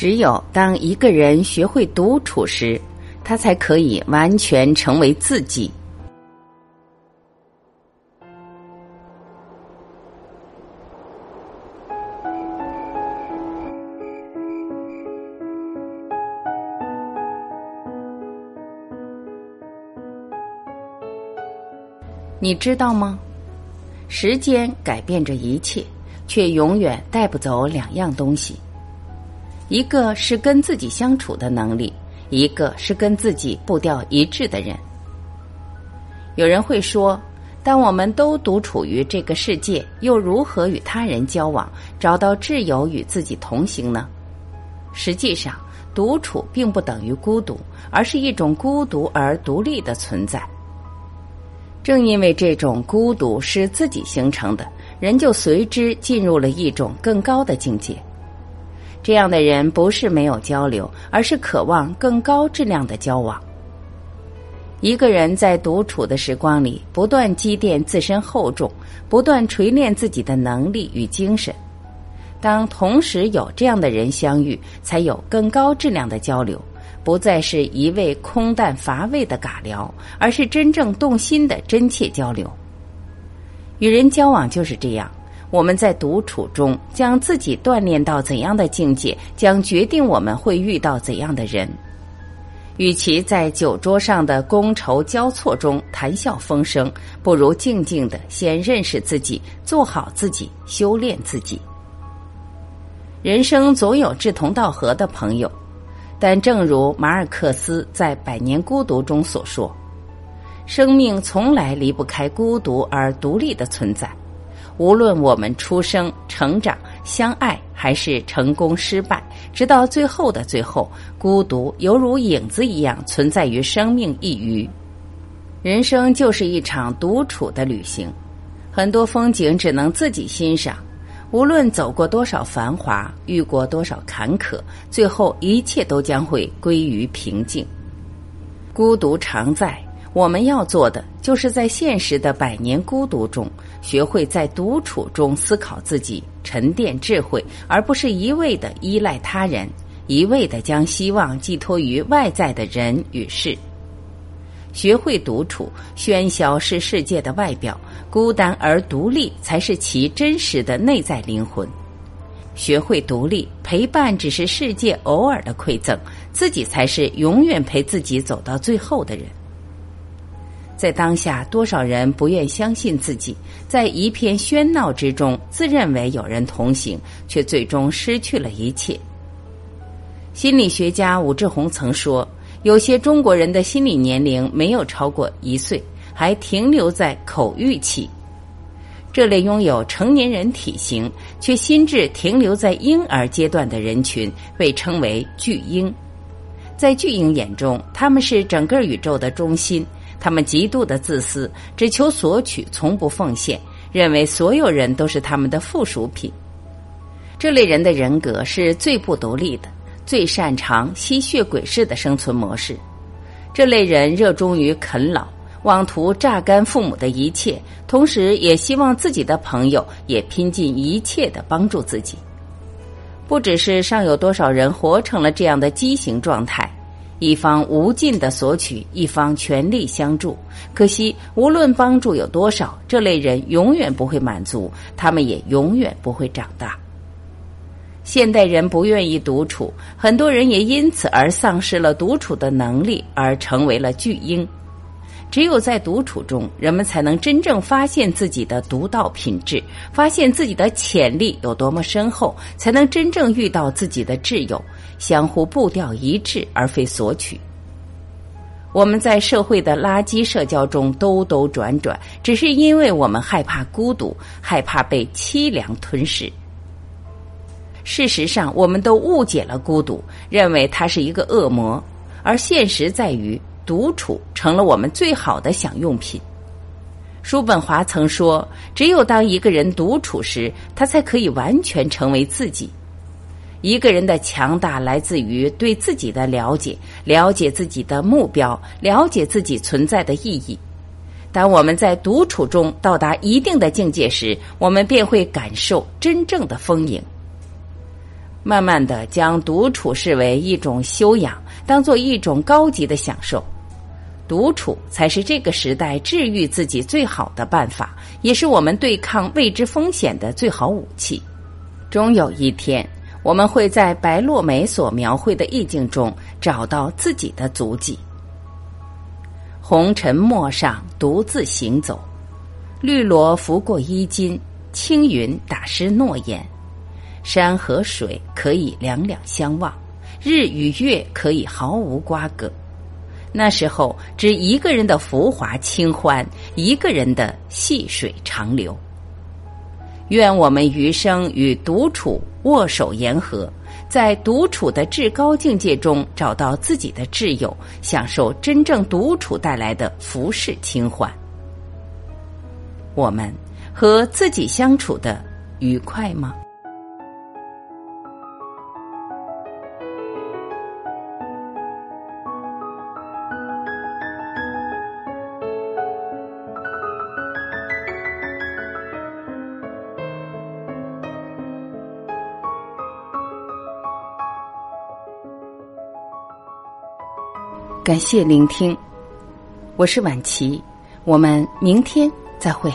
只有当一个人学会独处时，他才可以完全成为自己。你知道吗？时间改变着一切，却永远带不走两样东西。一个是跟自己相处的能力，一个是跟自己步调一致的人。有人会说，当我们都独处于这个世界，又如何与他人交往，找到挚友与自己同行呢？实际上，独处并不等于孤独，而是一种孤独而独立的存在。正因为这种孤独是自己形成的，人就随之进入了一种更高的境界。这样的人不是没有交流，而是渴望更高质量的交往。一个人在独处的时光里，不断积淀自身厚重，不断锤炼自己的能力与精神。当同时有这样的人相遇，才有更高质量的交流。不再是一味空淡乏味的尬聊，而是真正动心的真切交流。与人交往就是这样，我们在独处中将自己锻炼到怎样的境界，将决定我们会遇到怎样的人。与其在酒桌上的觥筹交错中谈笑风生，不如静静的先认识自己，做好自己，修炼自己。人生总有志同道合的朋友。但正如马尔克斯在《百年孤独》中所说，生命从来离不开孤独而独立的存在。无论我们出生、成长、相爱，还是成功、失败，直到最后的最后，孤独犹如影子一样存在于生命一隅。人生就是一场独处的旅行，很多风景只能自己欣赏。无论走过多少繁华，遇过多少坎坷，最后一切都将会归于平静。孤独常在，我们要做的就是在现实的百年孤独中，学会在独处中思考自己，沉淀智慧，而不是一味的依赖他人，一味的将希望寄托于外在的人与事。学会独处，喧嚣是世界的外表，孤单而独立才是其真实的内在灵魂。学会独立，陪伴只是世界偶尔的馈赠，自己才是永远陪自己走到最后的人。在当下，多少人不愿相信自己，在一片喧闹之中，自认为有人同行，却最终失去了一切。心理学家武志红曾说。有些中国人的心理年龄没有超过一岁，还停留在口欲期。这类拥有成年人体型却心智停留在婴儿阶段的人群，被称为巨婴。在巨婴眼中，他们是整个宇宙的中心。他们极度的自私，只求索取，从不奉献，认为所有人都是他们的附属品。这类人的人格是最不独立的。最擅长吸血鬼式的生存模式，这类人热衷于啃老，妄图榨干父母的一切，同时也希望自己的朋友也拼尽一切的帮助自己。不只是尚有多少人活成了这样的畸形状态，一方无尽的索取，一方全力相助。可惜，无论帮助有多少，这类人永远不会满足，他们也永远不会长大。现代人不愿意独处，很多人也因此而丧失了独处的能力，而成为了巨婴。只有在独处中，人们才能真正发现自己的独到品质，发现自己的潜力有多么深厚，才能真正遇到自己的挚友，相互步调一致，而非索取。我们在社会的垃圾社交中兜兜转转，只是因为我们害怕孤独，害怕被凄凉吞噬。事实上，我们都误解了孤独，认为它是一个恶魔，而现实在于，独处成了我们最好的享用品。叔本华曾说：“只有当一个人独处时，他才可以完全成为自己。”一个人的强大来自于对自己的了解，了解自己的目标，了解自己存在的意义。当我们在独处中到达一定的境界时，我们便会感受真正的丰盈。慢慢的将独处视为一种修养，当做一种高级的享受。独处才是这个时代治愈自己最好的办法，也是我们对抗未知风险的最好武器。终有一天，我们会在白落梅所描绘的意境中找到自己的足迹。红尘陌上，独自行走，绿萝拂过衣襟，青云打湿诺言。山和水可以两两相望，日与月可以毫无瓜葛。那时候，只一个人的浮华清欢，一个人的细水长流。愿我们余生与独处握手言和，在独处的至高境界中找到自己的挚友，享受真正独处带来的浮世清欢。我们和自己相处的愉快吗？感谢聆听，我是晚琪，我们明天再会。